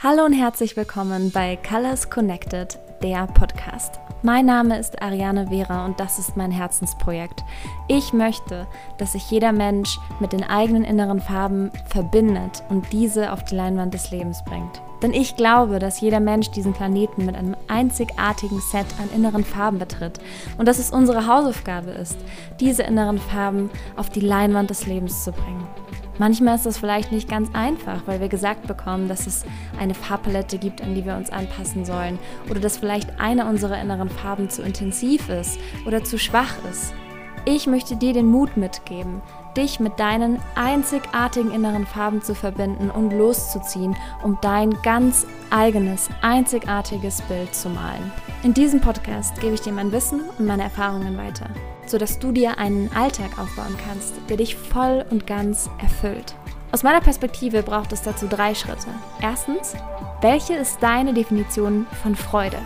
Hallo und herzlich willkommen bei Colors Connected, der Podcast. Mein Name ist Ariane Vera und das ist mein Herzensprojekt. Ich möchte, dass sich jeder Mensch mit den eigenen inneren Farben verbindet und diese auf die Leinwand des Lebens bringt. Denn ich glaube, dass jeder Mensch diesen Planeten mit einem einzigartigen Set an inneren Farben betritt und dass es unsere Hausaufgabe ist, diese inneren Farben auf die Leinwand des Lebens zu bringen. Manchmal ist das vielleicht nicht ganz einfach, weil wir gesagt bekommen, dass es eine Farbpalette gibt, an die wir uns anpassen sollen oder dass vielleicht eine unserer inneren Farben zu intensiv ist oder zu schwach ist. Ich möchte dir den Mut mitgeben, dich mit deinen einzigartigen inneren Farben zu verbinden und loszuziehen, um dein ganz eigenes, einzigartiges Bild zu malen. In diesem Podcast gebe ich dir mein Wissen und meine Erfahrungen weiter sodass du dir einen Alltag aufbauen kannst, der dich voll und ganz erfüllt. Aus meiner Perspektive braucht es dazu drei Schritte. Erstens, welche ist deine Definition von Freude?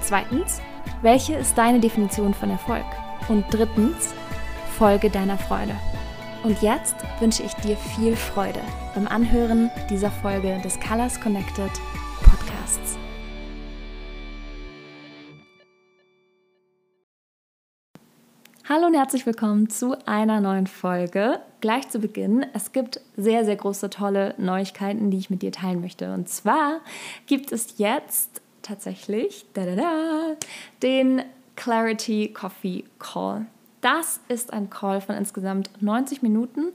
Zweitens, welche ist deine Definition von Erfolg? Und drittens, folge deiner Freude. Und jetzt wünsche ich dir viel Freude beim Anhören dieser Folge des Colors Connected Podcasts. Hallo und herzlich willkommen zu einer neuen Folge. Gleich zu Beginn, es gibt sehr, sehr große, tolle Neuigkeiten, die ich mit dir teilen möchte. Und zwar gibt es jetzt tatsächlich da, da, da, den Clarity Coffee Call. Das ist ein Call von insgesamt 90 Minuten,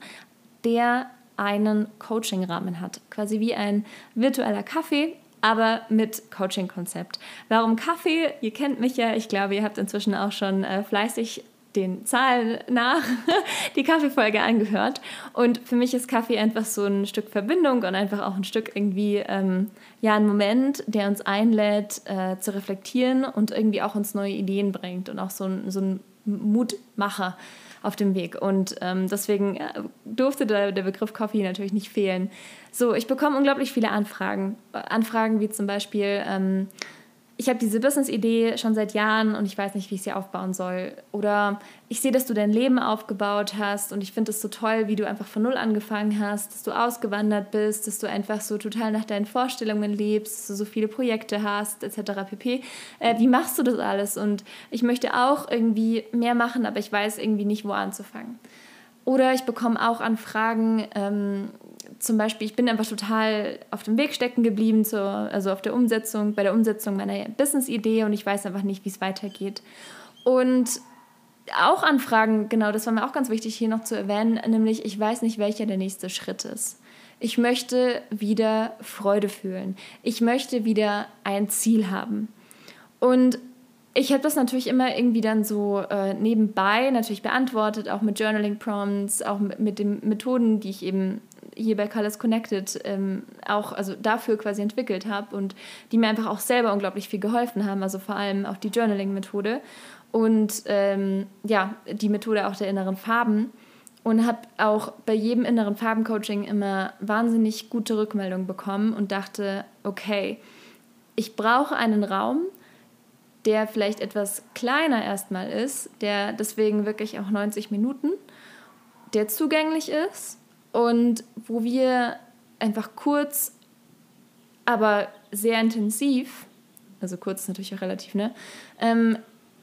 der einen Coaching-Rahmen hat. Quasi wie ein virtueller Kaffee, aber mit Coaching-Konzept. Warum Kaffee? Ihr kennt mich ja, ich glaube, ihr habt inzwischen auch schon äh, fleißig den Zahlen nach die Kaffeefolge angehört. Und für mich ist Kaffee einfach so ein Stück Verbindung und einfach auch ein Stück irgendwie, ähm, ja, ein Moment, der uns einlädt, äh, zu reflektieren und irgendwie auch uns neue Ideen bringt und auch so ein, so ein Mutmacher auf dem Weg. Und ähm, deswegen äh, durfte der, der Begriff Coffee natürlich nicht fehlen. So, ich bekomme unglaublich viele Anfragen. Anfragen wie zum Beispiel, ähm, ich habe diese Business-Idee schon seit Jahren und ich weiß nicht, wie ich sie aufbauen soll. Oder ich sehe, dass du dein Leben aufgebaut hast und ich finde es so toll, wie du einfach von Null angefangen hast, dass du ausgewandert bist, dass du einfach so total nach deinen Vorstellungen lebst, dass du so viele Projekte hast, etc. pp. Äh, wie machst du das alles? Und ich möchte auch irgendwie mehr machen, aber ich weiß irgendwie nicht, wo anzufangen. Oder ich bekomme auch Anfragen, ähm, zum Beispiel, ich bin einfach total auf dem Weg stecken geblieben, zur, also auf der Umsetzung, bei der Umsetzung meiner Business-Idee und ich weiß einfach nicht, wie es weitergeht. Und auch Anfragen, genau, das war mir auch ganz wichtig hier noch zu erwähnen, nämlich ich weiß nicht, welcher der nächste Schritt ist. Ich möchte wieder Freude fühlen. Ich möchte wieder ein Ziel haben. Und ich habe das natürlich immer irgendwie dann so äh, nebenbei natürlich beantwortet, auch mit Journaling Prompts, auch mit, mit den Methoden, die ich eben hier bei Colors Connected ähm, auch also dafür quasi entwickelt habe und die mir einfach auch selber unglaublich viel geholfen haben, also vor allem auch die Journaling-Methode und ähm, ja, die Methode auch der inneren Farben und habe auch bei jedem inneren Farbencoaching immer wahnsinnig gute Rückmeldungen bekommen und dachte, okay, ich brauche einen Raum, der vielleicht etwas kleiner erstmal ist, der deswegen wirklich auch 90 Minuten, der zugänglich ist und wo wir einfach kurz, aber sehr intensiv, also kurz natürlich auch relativ, ne, ähm,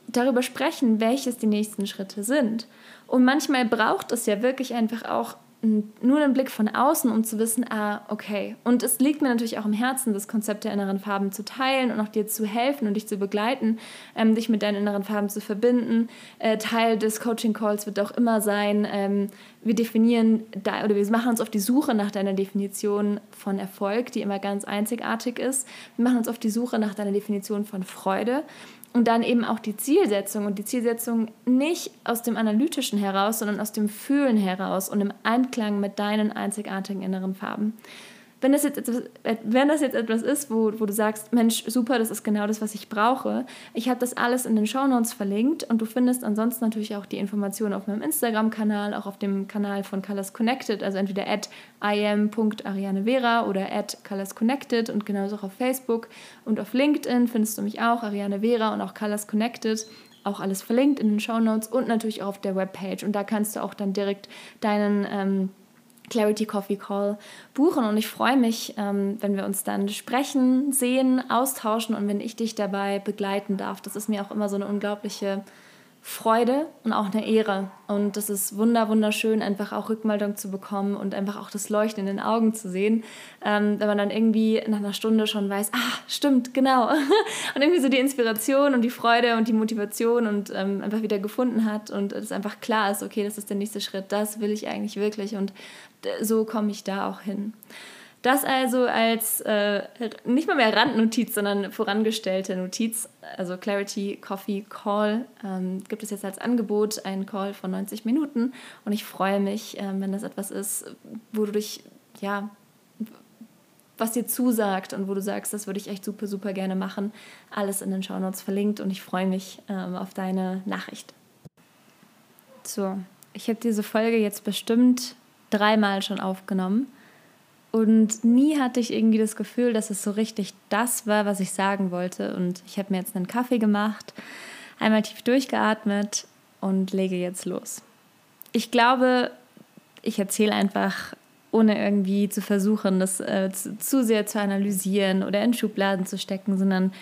darüber sprechen, welches die nächsten Schritte sind. Und manchmal braucht es ja wirklich einfach auch nur einen Blick von außen, um zu wissen, ah, okay. Und es liegt mir natürlich auch im Herzen, das Konzept der inneren Farben zu teilen und auch dir zu helfen und dich zu begleiten, ähm, dich mit deinen inneren Farben zu verbinden. Äh, Teil des Coaching Calls wird auch immer sein, ähm, wir definieren da, oder wir machen uns auf die Suche nach deiner Definition von Erfolg, die immer ganz einzigartig ist. Wir machen uns auf die Suche nach deiner Definition von Freude und dann eben auch die Zielsetzung und die Zielsetzung nicht aus dem Analytischen heraus, sondern aus dem Fühlen heraus und im Einklang mit deinen einzigartigen inneren Farben wenn das jetzt etwas, wenn das jetzt etwas ist, wo, wo du sagst, Mensch, super, das ist genau das, was ich brauche, ich habe das alles in den Show Notes verlinkt und du findest ansonsten natürlich auch die Informationen auf meinem Instagram-Kanal, auch auf dem Kanal von Colors Connected, also entweder at im.arianevera oder at Colors Connected und genauso auch auf Facebook und auf LinkedIn findest du mich auch, Ariane Vera und auch Colors Connected auch alles verlinkt in den Show Notes und natürlich auch auf der Webpage. Und da kannst du auch dann direkt deinen ähm, Clarity Coffee Call buchen. Und ich freue mich, ähm, wenn wir uns dann sprechen, sehen, austauschen und wenn ich dich dabei begleiten darf. Das ist mir auch immer so eine unglaubliche Freude und auch eine Ehre. Und das ist wunder, wunderschön, einfach auch Rückmeldung zu bekommen und einfach auch das Leuchten in den Augen zu sehen, ähm, wenn man dann irgendwie nach einer Stunde schon weiß, ah, stimmt, genau. und irgendwie so die Inspiration und die Freude und die Motivation und ähm, einfach wieder gefunden hat und es einfach klar ist, okay, das ist der nächste Schritt, das will ich eigentlich wirklich und so komme ich da auch hin. Das also als äh, nicht mal mehr Randnotiz, sondern vorangestellte Notiz, also Clarity Coffee Call, ähm, gibt es jetzt als Angebot einen Call von 90 Minuten und ich freue mich, ähm, wenn das etwas ist, wo du dich, ja, was dir zusagt und wo du sagst, das würde ich echt super, super gerne machen. Alles in den Show Notes verlinkt und ich freue mich ähm, auf deine Nachricht. So, ich habe diese Folge jetzt bestimmt dreimal schon aufgenommen und nie hatte ich irgendwie das Gefühl, dass es so richtig das war, was ich sagen wollte. Und ich habe mir jetzt einen Kaffee gemacht, einmal tief durchgeatmet und lege jetzt los. Ich glaube, ich erzähle einfach, ohne irgendwie zu versuchen, das äh, zu, zu sehr zu analysieren oder in Schubladen zu stecken, sondern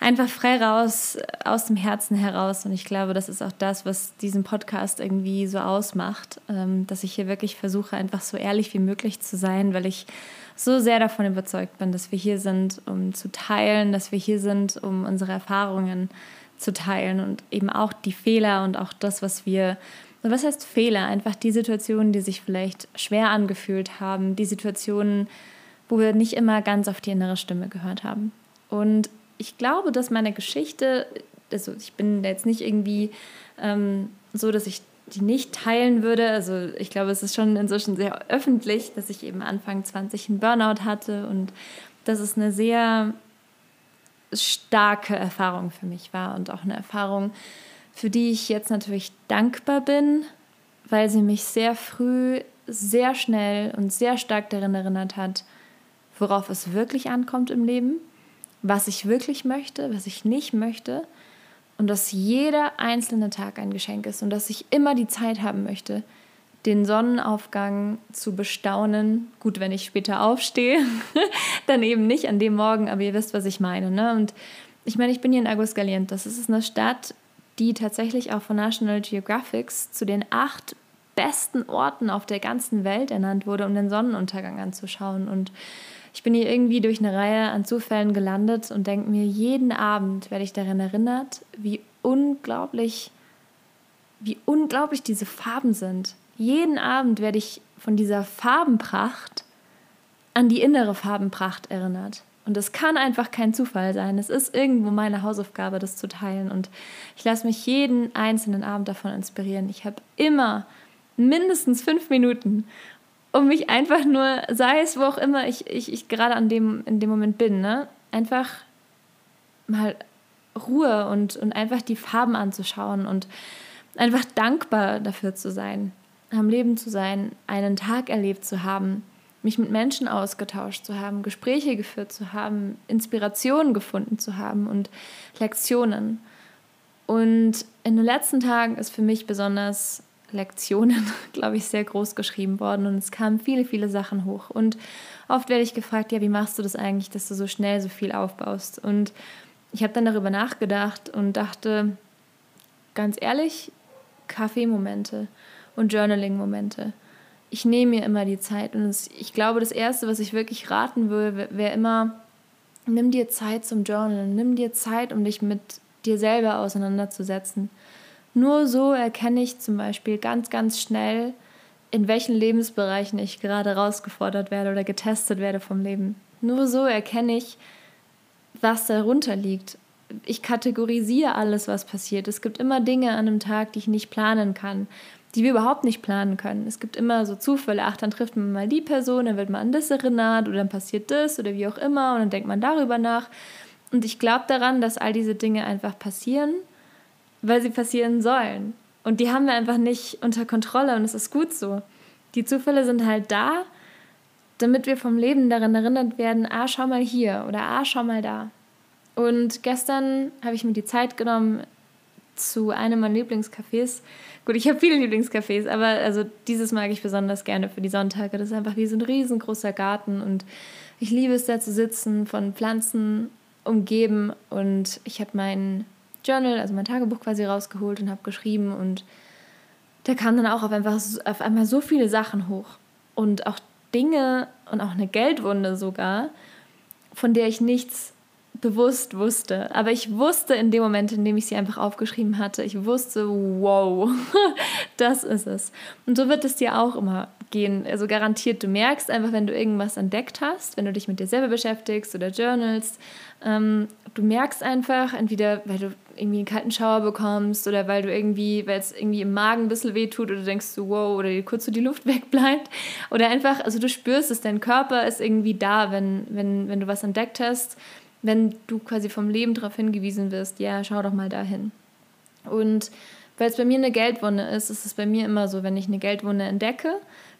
einfach frei raus, aus dem Herzen heraus. Und ich glaube, das ist auch das, was diesen Podcast irgendwie so ausmacht, ähm, dass ich hier wirklich versuche, einfach so ehrlich wie möglich zu sein, weil ich so sehr davon überzeugt bin, dass wir hier sind, um zu teilen, dass wir hier sind, um unsere Erfahrungen zu teilen und eben auch die Fehler und auch das, was wir, was heißt Fehler? Einfach die Situationen, die sich vielleicht schwer angefühlt haben, die Situationen, wo wir nicht immer ganz auf die innere Stimme gehört haben. Und ich glaube, dass meine Geschichte, also ich bin jetzt nicht irgendwie ähm, so, dass ich die nicht teilen würde. Also ich glaube, es ist schon inzwischen sehr öffentlich, dass ich eben Anfang 20 einen Burnout hatte und dass es eine sehr starke Erfahrung für mich war und auch eine Erfahrung, für die ich jetzt natürlich dankbar bin, weil sie mich sehr früh, sehr schnell und sehr stark daran erinnert hat, worauf es wirklich ankommt im Leben was ich wirklich möchte, was ich nicht möchte und dass jeder einzelne Tag ein Geschenk ist und dass ich immer die Zeit haben möchte, den Sonnenaufgang zu bestaunen. Gut, wenn ich später aufstehe, dann eben nicht an dem Morgen, aber ihr wisst, was ich meine. Ne? Und ich meine, ich bin hier in Aguascalientes. Das ist eine Stadt, die tatsächlich auch von National Geographic zu den acht besten Orten auf der ganzen Welt ernannt wurde, um den Sonnenuntergang anzuschauen. Und ich bin hier irgendwie durch eine Reihe an Zufällen gelandet und denke mir, jeden Abend werde ich daran erinnert, wie unglaublich, wie unglaublich diese Farben sind. Jeden Abend werde ich von dieser Farbenpracht an die innere Farbenpracht erinnert. Und es kann einfach kein Zufall sein. Es ist irgendwo meine Hausaufgabe, das zu teilen. Und ich lasse mich jeden einzelnen Abend davon inspirieren. Ich habe immer mindestens fünf Minuten, um mich einfach nur, sei es wo auch immer ich, ich, ich gerade an dem, in dem Moment bin, ne? einfach mal Ruhe und, und einfach die Farben anzuschauen und einfach dankbar dafür zu sein, am Leben zu sein, einen Tag erlebt zu haben, mich mit Menschen ausgetauscht zu haben, Gespräche geführt zu haben, Inspirationen gefunden zu haben und Lektionen. Und in den letzten Tagen ist für mich besonders Lektionen, glaube ich, sehr groß geschrieben worden und es kamen viele, viele Sachen hoch. Und oft werde ich gefragt, ja, wie machst du das eigentlich, dass du so schnell so viel aufbaust? Und ich habe dann darüber nachgedacht und dachte, ganz ehrlich, Kaffeemomente und Journaling-Momente. Ich nehme mir immer die Zeit und ich glaube, das Erste, was ich wirklich raten würde, wäre immer, nimm dir Zeit zum Journalen, nimm dir Zeit, um dich mit dir selber auseinanderzusetzen. Nur so erkenne ich zum Beispiel ganz, ganz schnell, in welchen Lebensbereichen ich gerade herausgefordert werde oder getestet werde vom Leben. Nur so erkenne ich, was darunter liegt. Ich kategorisiere alles, was passiert. Es gibt immer Dinge an einem Tag, die ich nicht planen kann, die wir überhaupt nicht planen können. Es gibt immer so Zufälle. Ach, dann trifft man mal die Person, dann wird man an das erinnert oder dann passiert das oder wie auch immer und dann denkt man darüber nach. Und ich glaube daran, dass all diese Dinge einfach passieren weil sie passieren sollen. Und die haben wir einfach nicht unter Kontrolle und es ist gut so. Die Zufälle sind halt da, damit wir vom Leben daran erinnert werden, ah, schau mal hier oder ah, schau mal da. Und gestern habe ich mir die Zeit genommen, zu einem meiner Lieblingscafés. Gut, ich habe viele Lieblingscafés, aber also dieses mag ich besonders gerne für die Sonntage. Das ist einfach wie so ein riesengroßer Garten und ich liebe es da zu sitzen, von Pflanzen umgeben und ich habe mein Journal, also mein Tagebuch quasi rausgeholt und habe geschrieben und da kamen dann auch auf, einfach, auf einmal so viele Sachen hoch und auch Dinge und auch eine Geldwunde sogar, von der ich nichts bewusst wusste. Aber ich wusste in dem Moment, in dem ich sie einfach aufgeschrieben hatte, ich wusste, wow, das ist es. Und so wird es dir auch immer gehen. Also garantiert, du merkst einfach, wenn du irgendwas entdeckt hast, wenn du dich mit dir selber beschäftigst oder journalst, ähm, du merkst einfach, entweder weil du irgendwie einen kalten Schauer bekommst oder weil du irgendwie, weil es irgendwie im Magen ein bisschen wehtut oder denkst du, wow, oder dir kurz so die Luft wegbleibt. Oder einfach, also du spürst es, dein Körper ist irgendwie da, wenn, wenn, wenn du was entdeckt hast, wenn du quasi vom Leben darauf hingewiesen wirst, ja, schau doch mal dahin. Und weil es bei mir eine Geldwunde ist, ist es bei mir immer so, wenn ich eine Geldwunde entdecke,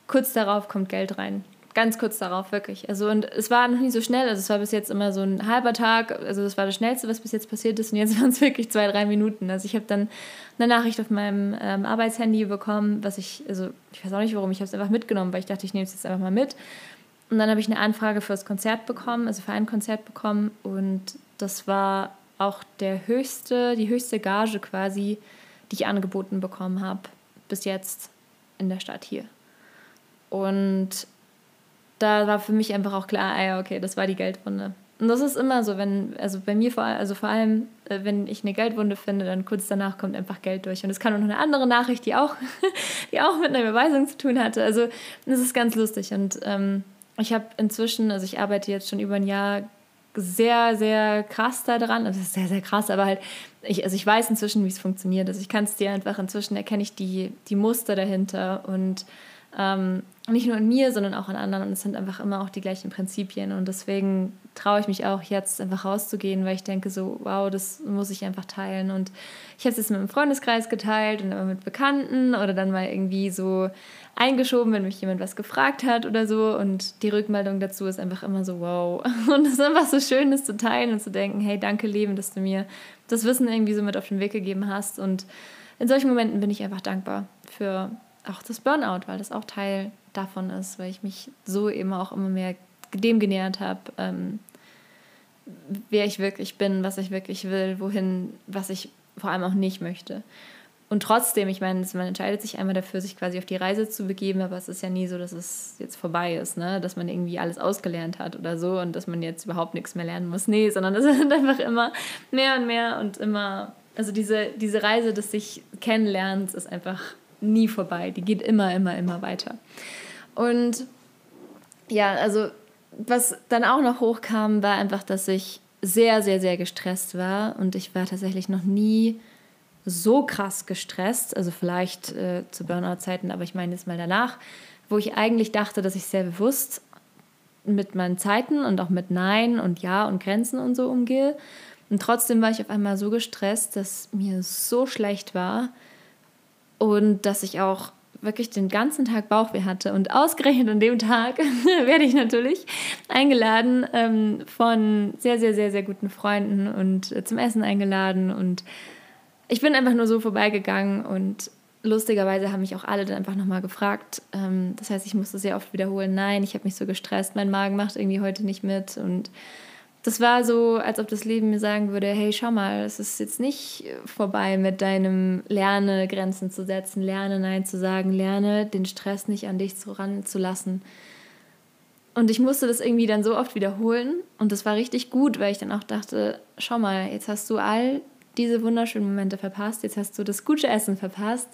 kurz darauf kommt Geld rein. Ganz kurz darauf, wirklich. Also, und es war noch nie so schnell. Also, es war bis jetzt immer so ein halber Tag. Also, das war das Schnellste, was bis jetzt passiert ist. Und jetzt waren es wirklich zwei, drei Minuten. Also, ich habe dann eine Nachricht auf meinem ähm, Arbeitshandy bekommen, was ich, also, ich weiß auch nicht warum, ich habe es einfach mitgenommen, weil ich dachte, ich nehme es jetzt einfach mal mit. Und dann habe ich eine Anfrage für das Konzert bekommen, also für ein Konzert bekommen. Und das war auch der höchste, die höchste Gage quasi, die ich angeboten bekommen habe, bis jetzt in der Stadt hier. Und da war für mich einfach auch klar, ah ja, okay, das war die Geldwunde. Und das ist immer so, wenn, also bei mir vor, also vor allem, äh, wenn ich eine Geldwunde finde, dann kurz danach kommt einfach Geld durch. Und es kann auch noch eine andere Nachricht, die auch, die auch mit einer Überweisung zu tun hatte. Also das ist ganz lustig. Und ähm, ich habe inzwischen, also ich arbeite jetzt schon über ein Jahr sehr, sehr krass daran. Also sehr, sehr krass, aber halt, ich, also ich weiß inzwischen, wie es funktioniert. Also ich kann es dir einfach inzwischen erkenne ich die, die Muster dahinter und ähm, nicht nur in mir, sondern auch in anderen. Und es sind einfach immer auch die gleichen Prinzipien. Und deswegen traue ich mich auch jetzt einfach rauszugehen, weil ich denke so, wow, das muss ich einfach teilen. Und ich habe es jetzt mit einem Freundeskreis geteilt und immer mit Bekannten oder dann mal irgendwie so eingeschoben, wenn mich jemand was gefragt hat oder so. Und die Rückmeldung dazu ist einfach immer so, wow. Und es ist einfach so schön, das zu teilen und zu denken, hey, danke Leben, dass du mir das Wissen irgendwie so mit auf den Weg gegeben hast. Und in solchen Momenten bin ich einfach dankbar für auch das Burnout, weil das auch Teil davon ist, weil ich mich so eben auch immer mehr dem genähert habe, ähm, wer ich wirklich bin, was ich wirklich will, wohin, was ich vor allem auch nicht möchte. Und trotzdem, ich meine, man entscheidet sich einmal dafür, sich quasi auf die Reise zu begeben, aber es ist ja nie so, dass es jetzt vorbei ist, ne? dass man irgendwie alles ausgelernt hat oder so und dass man jetzt überhaupt nichts mehr lernen muss. Nee, sondern es sind einfach immer mehr und mehr und immer, also diese, diese Reise des sich Kennenlernens ist einfach nie vorbei. Die geht immer, immer, immer weiter. Und ja, also was dann auch noch hochkam, war einfach, dass ich sehr, sehr, sehr gestresst war. Und ich war tatsächlich noch nie so krass gestresst. Also vielleicht äh, zu Burnout-Zeiten, aber ich meine jetzt mal danach, wo ich eigentlich dachte, dass ich sehr bewusst mit meinen Zeiten und auch mit Nein und Ja und Grenzen und so umgehe. Und trotzdem war ich auf einmal so gestresst, dass mir so schlecht war, und dass ich auch wirklich den ganzen Tag Bauchweh hatte. Und ausgerechnet an dem Tag werde ich natürlich eingeladen ähm, von sehr, sehr, sehr, sehr guten Freunden und äh, zum Essen eingeladen. Und ich bin einfach nur so vorbeigegangen und lustigerweise haben mich auch alle dann einfach nochmal gefragt. Ähm, das heißt, ich musste sehr oft wiederholen, nein, ich habe mich so gestresst, mein Magen macht irgendwie heute nicht mit. Und das war so, als ob das Leben mir sagen würde, hey, schau mal, es ist jetzt nicht vorbei mit deinem Lerne Grenzen zu setzen, lerne Nein zu sagen, lerne den Stress nicht an dich ranzulassen. Und ich musste das irgendwie dann so oft wiederholen und das war richtig gut, weil ich dann auch dachte, schau mal, jetzt hast du all diese wunderschönen Momente verpasst, jetzt hast du das gute Essen verpasst,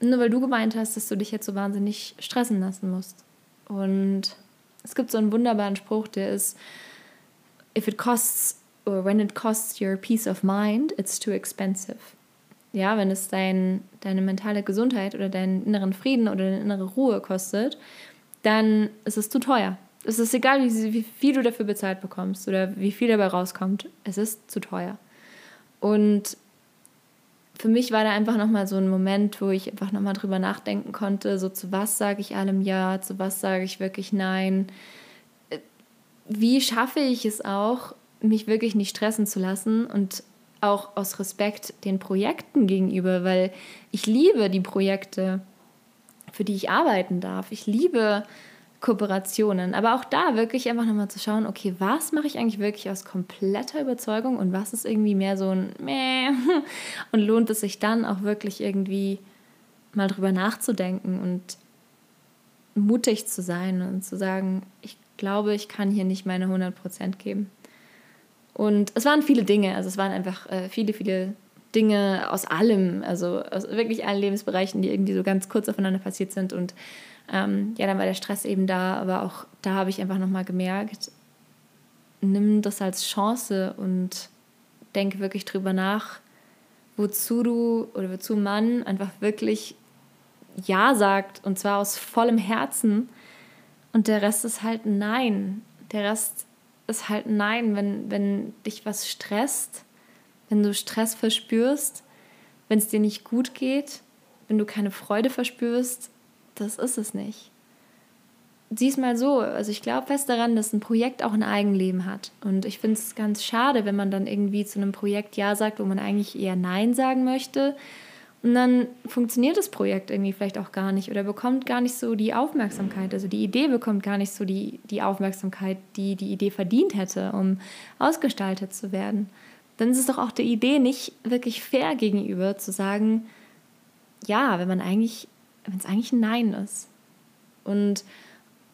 nur weil du gemeint hast, dass du dich jetzt so wahnsinnig stressen lassen musst. Und es gibt so einen wunderbaren Spruch, der ist, if it costs or when it costs your peace of mind, it's too expensive. Ja, wenn es dein, deine mentale Gesundheit oder deinen inneren Frieden oder deine innere Ruhe kostet, dann ist es zu teuer. Es ist egal, wie, wie viel du dafür bezahlt bekommst oder wie viel dabei rauskommt. Es ist zu teuer. Und für mich war da einfach nochmal so ein Moment, wo ich einfach nochmal drüber nachdenken konnte, so zu was sage ich allem Ja, zu was sage ich wirklich Nein wie schaffe ich es auch, mich wirklich nicht stressen zu lassen und auch aus Respekt den Projekten gegenüber, weil ich liebe die Projekte, für die ich arbeiten darf. Ich liebe Kooperationen. Aber auch da wirklich einfach nochmal zu schauen, okay, was mache ich eigentlich wirklich aus kompletter Überzeugung und was ist irgendwie mehr so ein Meh und lohnt es sich dann auch wirklich irgendwie mal drüber nachzudenken und mutig zu sein und zu sagen, ich glaube, ich kann hier nicht meine 100 Prozent geben. Und es waren viele Dinge, also es waren einfach äh, viele, viele Dinge aus allem, also aus wirklich allen Lebensbereichen, die irgendwie so ganz kurz aufeinander passiert sind. Und ähm, ja, dann war der Stress eben da, aber auch da habe ich einfach nochmal gemerkt, nimm das als Chance und denke wirklich drüber nach, wozu du oder wozu man einfach wirklich Ja sagt und zwar aus vollem Herzen und der Rest ist halt Nein. Der Rest ist halt Nein, wenn, wenn dich was stresst, wenn du Stress verspürst, wenn es dir nicht gut geht, wenn du keine Freude verspürst, das ist es nicht. Sieh mal so, also ich glaube fest daran, dass ein Projekt auch ein Eigenleben hat. Und ich finde es ganz schade, wenn man dann irgendwie zu einem Projekt Ja sagt, wo man eigentlich eher Nein sagen möchte und dann funktioniert das Projekt irgendwie vielleicht auch gar nicht oder bekommt gar nicht so die Aufmerksamkeit. Also die Idee bekommt gar nicht so die, die Aufmerksamkeit, die die Idee verdient hätte, um ausgestaltet zu werden. Dann ist es doch auch der Idee nicht wirklich fair gegenüber zu sagen, ja, wenn man eigentlich, wenn es eigentlich ein Nein ist. Und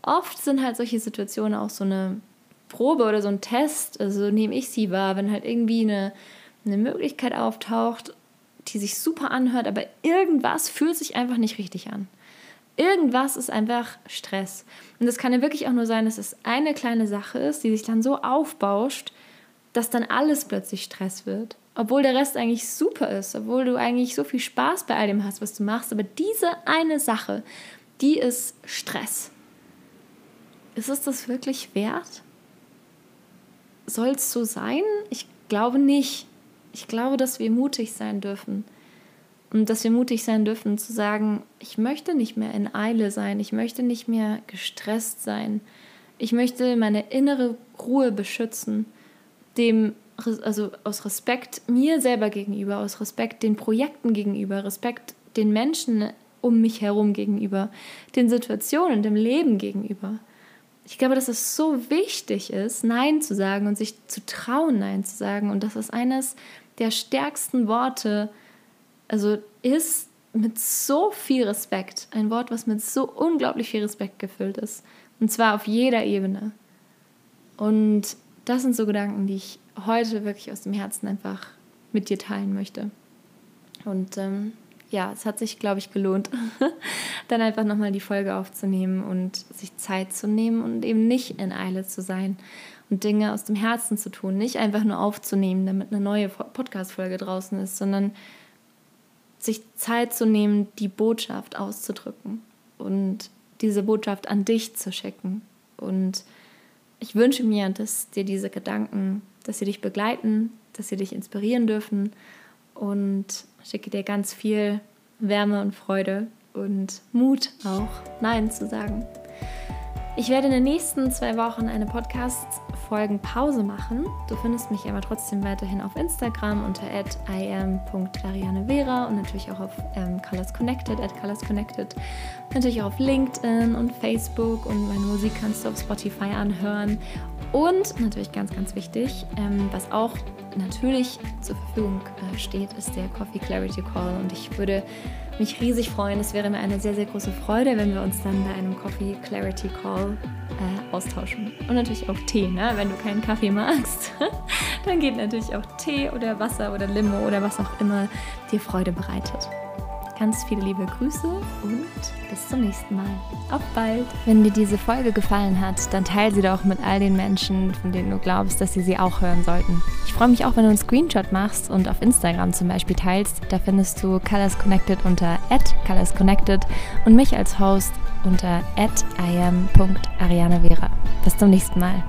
oft sind halt solche Situationen auch so eine Probe oder so ein Test, also nehme ich sie wahr, wenn halt irgendwie eine, eine Möglichkeit auftaucht die sich super anhört, aber irgendwas fühlt sich einfach nicht richtig an. Irgendwas ist einfach Stress. Und das kann ja wirklich auch nur sein, dass es eine kleine Sache ist, die sich dann so aufbauscht, dass dann alles plötzlich Stress wird. Obwohl der Rest eigentlich super ist, obwohl du eigentlich so viel Spaß bei all dem hast, was du machst. Aber diese eine Sache, die ist Stress. Ist es das wirklich wert? Soll es so sein? Ich glaube nicht. Ich glaube, dass wir mutig sein dürfen. Und dass wir mutig sein dürfen zu sagen, ich möchte nicht mehr in Eile sein, ich möchte nicht mehr gestresst sein. Ich möchte meine innere Ruhe beschützen, dem also aus Respekt mir selber gegenüber, aus Respekt den Projekten gegenüber, Respekt den Menschen um mich herum gegenüber, den Situationen, dem Leben gegenüber. Ich glaube, dass es so wichtig ist, Nein zu sagen und sich zu trauen, Nein zu sagen. Und das ist eines der stärksten Worte, also ist mit so viel Respekt, ein Wort, was mit so unglaublich viel Respekt gefüllt ist. Und zwar auf jeder Ebene. Und das sind so Gedanken, die ich heute wirklich aus dem Herzen einfach mit dir teilen möchte. Und ähm, ja, es hat sich, glaube ich, gelohnt, dann einfach nochmal die Folge aufzunehmen und sich Zeit zu nehmen und eben nicht in Eile zu sein und Dinge aus dem Herzen zu tun. Nicht einfach nur aufzunehmen, damit eine neue Podcast-Folge draußen ist, sondern sich Zeit zu nehmen, die Botschaft auszudrücken und diese Botschaft an dich zu schicken. Und ich wünsche mir, dass dir diese Gedanken, dass sie dich begleiten, dass sie dich inspirieren dürfen und schicke dir ganz viel Wärme und Freude und Mut auch, Nein zu sagen. Ich werde in den nächsten zwei Wochen eine Podcast-Folgen Pause machen. Du findest mich aber trotzdem weiterhin auf Instagram unter im.clarianevera und natürlich auch auf ähm, Colors Connected, at Colors Connected. Natürlich auch auf LinkedIn und Facebook und meine Musik kannst du auf Spotify anhören. Und natürlich ganz, ganz wichtig, ähm, was auch natürlich zur Verfügung äh, steht, ist der Coffee Clarity Call. Und ich würde mich riesig freuen. Es wäre mir eine sehr, sehr große Freude, wenn wir uns dann bei einem Coffee Clarity Call äh, austauschen. Und natürlich auch Tee, ne? wenn du keinen Kaffee magst. dann geht natürlich auch Tee oder Wasser oder Limo oder was auch immer dir Freude bereitet. Ganz viele liebe Grüße und bis zum nächsten Mal. Auf bald! Wenn dir diese Folge gefallen hat, dann teile sie doch mit all den Menschen, von denen du glaubst, dass sie sie auch hören sollten. Ich freue mich auch, wenn du einen Screenshot machst und auf Instagram zum Beispiel teilst. Da findest du Colors Connected unter @colorsconnected und mich als Host unter @iam.arianavera. Bis zum nächsten Mal.